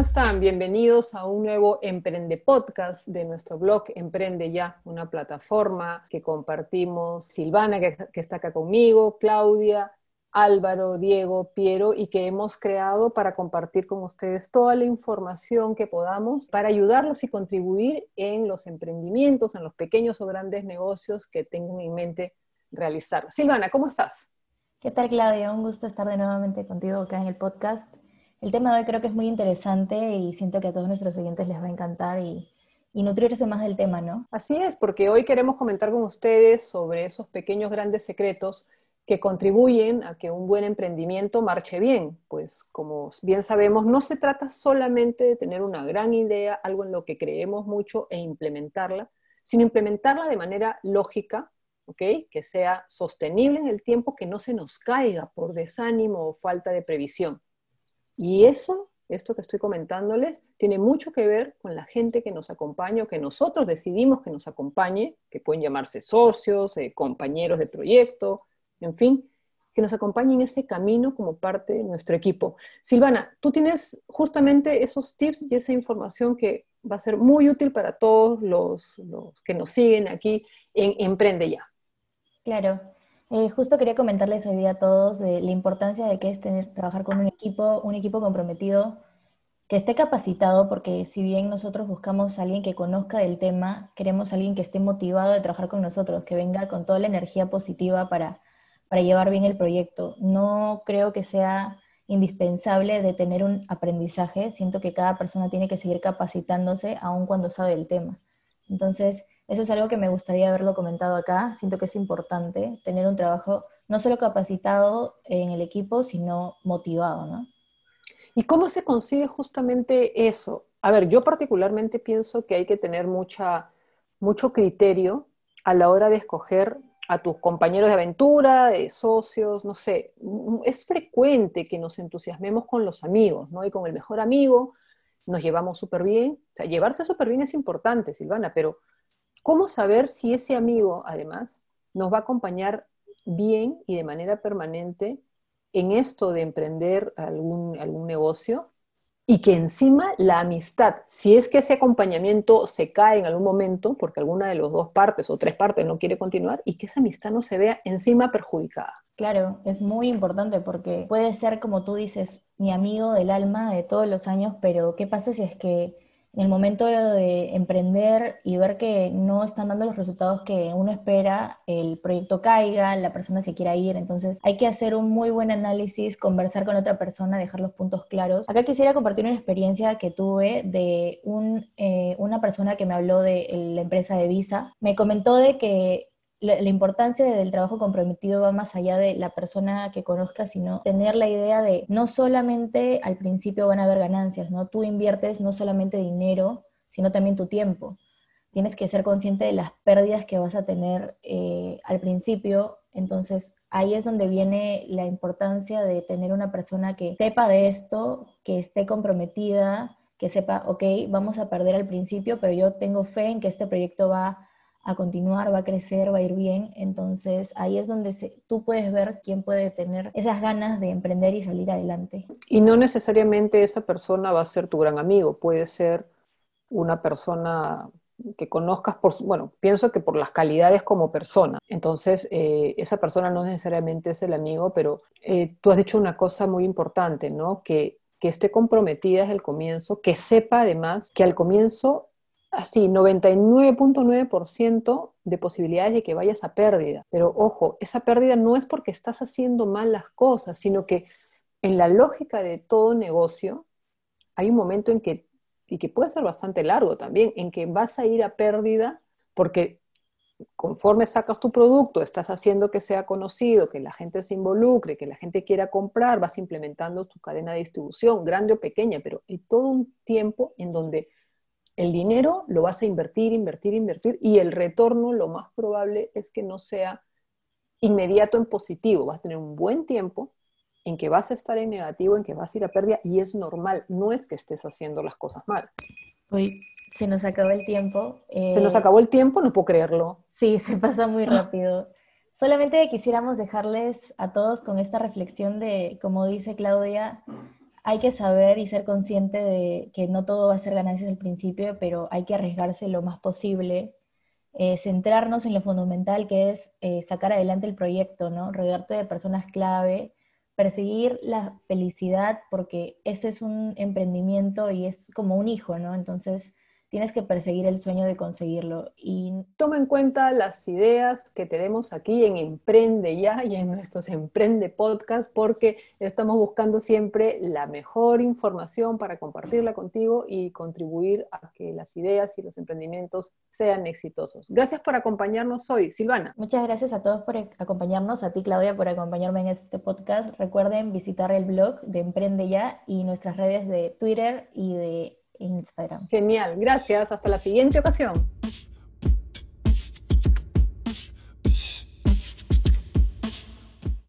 están? Bienvenidos a un nuevo Emprende Podcast de nuestro blog Emprende Ya, una plataforma que compartimos Silvana, que, está acá conmigo, Claudia, Álvaro, Diego, Piero, y que hemos creado para compartir con ustedes toda la información que podamos para ayudarlos y contribuir en los emprendimientos, en los pequeños o grandes negocios que tengan en mente realizar. Silvana, ¿cómo estás? ¿Qué tal, Claudia? Un gusto estar de nuevamente contigo acá en el podcast. El tema de hoy creo que es muy interesante y siento que a todos nuestros oyentes les va a encantar y, nutrirse más del tema, ¿no? Así es, porque hoy queremos comentar con ustedes sobre esos pequeños grandes secretos que contribuyen a que un buen emprendimiento marche bien. Pues como bien sabemos, no se trata solamente de tener una gran idea, algo en lo que creemos mucho e implementarla, sino implementarla de manera lógica, ¿ok? Que sea sostenible en el tiempo, que no se nos caiga por desánimo o falta de previsión. Y eso, esto que estoy comentándoles, tiene mucho que ver con la gente que nos acompaña o que nosotros decidimos que nos acompañe, que pueden llamarse socios, eh, compañeros de proyecto, en fin, que nos acompañen en ese camino como parte de nuestro equipo. Silvana, tú tienes justamente esos tips y esa información que va a ser muy útil para todos los, los que nos siguen aquí en Emprende Ya. Claro. Eh, justo quería comentarles hoy a todos la importancia de que es trabajar con un equipo, un equipo comprometido, que esté capacitado, porque si bien nosotros buscamos a alguien que conozca del tema, queremos a alguien que esté motivado de trabajar con nosotros, que venga con toda la energía positiva para, para llevar bien el proyecto. No creo que sea indispensable de tener un aprendizaje, siento que cada persona tiene que seguir capacitándose aun cuando sabe el tema. Entonces, eso es algo que me gustaría haberlo comentado acá. Siento que es importante tener un trabajo no solo capacitado en el equipo, sino motivado, ¿no? ¿Y cómo se consigue justamente eso? A ver, yo particularmente pienso que hay que tener mucha, mucho criterio a la hora de escoger a tus compañeros de aventura, de socios, no sé. Es frecuente que nos entusiasmemos con los amigos, ¿no? Y con el mejor amigo nos llevamos súper bien. O sea, llevarse súper bien es importante, Silvana, pero ¿Cómo saber si ese amigo, además, nos va a acompañar bien y de manera permanente en esto de emprender algún, algún negocio? Y que encima la amistad, si es que ese acompañamiento se cae en algún momento, porque alguna de las dos partes o tres partes no quiere continuar, y que esa amistad no se vea encima perjudicada. Claro, es muy importante porque puede ser, como tú dices, mi amigo del alma de todos los años, pero ¿qué pasa si es que en el momento de emprender y ver que no están dando los resultados que uno espera, el proyecto caiga, la persona se quiera ir. Entonces hay que hacer un muy buen análisis, conversar con otra persona, dejar los puntos claros. Acá quisiera compartir una experiencia que tuve de un, eh, una persona que me habló de la empresa de Visa. Me comentó de que la, importancia del trabajo comprometido va más allá de la persona que conozca, sino tener la idea de no solamente al principio van a haber ganancias, ¿no? Tú inviertes no solamente dinero, sino también tu tiempo. Tienes que ser consciente de las pérdidas que vas a tener eh, al principio, entonces ahí es donde viene la importancia de tener una persona que sepa de esto, que esté comprometida, que sepa, ok, vamos a perder al principio, pero yo tengo fe en que este proyecto va a continuar, va a crecer, va a ir bien. Entonces ahí es donde tú puedes ver quién puede tener esas ganas de emprender y salir adelante. Y no necesariamente esa persona va a ser tu gran amigo, puede ser una persona que conozcas por, bueno, pienso que por las calidades como persona. Entonces, eh, esa persona no necesariamente es el amigo, pero eh, tú has dicho una cosa muy importante, ¿no? Que, que esté comprometida desde el comienzo, que sepa además que al comienzo así 99.9% de posibilidades de que vayas a pérdida. Pero ojo, esa pérdida no es porque estás haciendo mal las cosas, sino que en la lógica de todo negocio hay un momento en que, y que puede ser bastante largo también, en que vas a ir a pérdida porque conforme sacas tu producto, estás haciendo que sea conocido, que la gente se involucre, que la gente quiera comprar, vas implementando tu cadena de distribución, grande o pequeña, pero hay todo un tiempo en donde el dinero lo vas a invertir, invertir, invertir y el retorno lo más probable es que no sea inmediato en positivo. Vas a tener un buen tiempo en que vas a estar en negativo, en que vas a ir a pérdida y es normal, no es que estés haciendo las cosas mal. Uy, se nos acabó el tiempo. Se nos eh, acabó el tiempo, no puedo creerlo. Sí, se pasa muy rápido. Solamente quisiéramos dejarles a todos con esta reflexión de, como dice Claudia, hay que saber y ser consciente de que no todo va a ser ganancias al principio, pero hay que arriesgarse lo más posible, eh, centrarnos en lo fundamental que es eh, sacar adelante el proyecto, ¿no? Rodearte de personas clave, perseguir la felicidad, porque ese es un emprendimiento y es como un hijo, ¿no? Entonces, tienes que perseguir el sueño de conseguirlo. Y toma en cuenta las ideas que tenemos aquí en Emprende Ya y en nuestros Emprende Podcast, porque estamos buscando siempre la mejor información para compartirla contigo y contribuir a que las ideas y los emprendimientos sean exitosos. Gracias por acompañarnos hoy, Silvana. Muchas gracias a todos por acompañarnos, a ti Claudia por acompañarme en este podcast. Recuerden visitar el blog de Emprende Ya y nuestras redes de Twitter y de Instagram. Genial, gracias. Hasta la siguiente ocasión.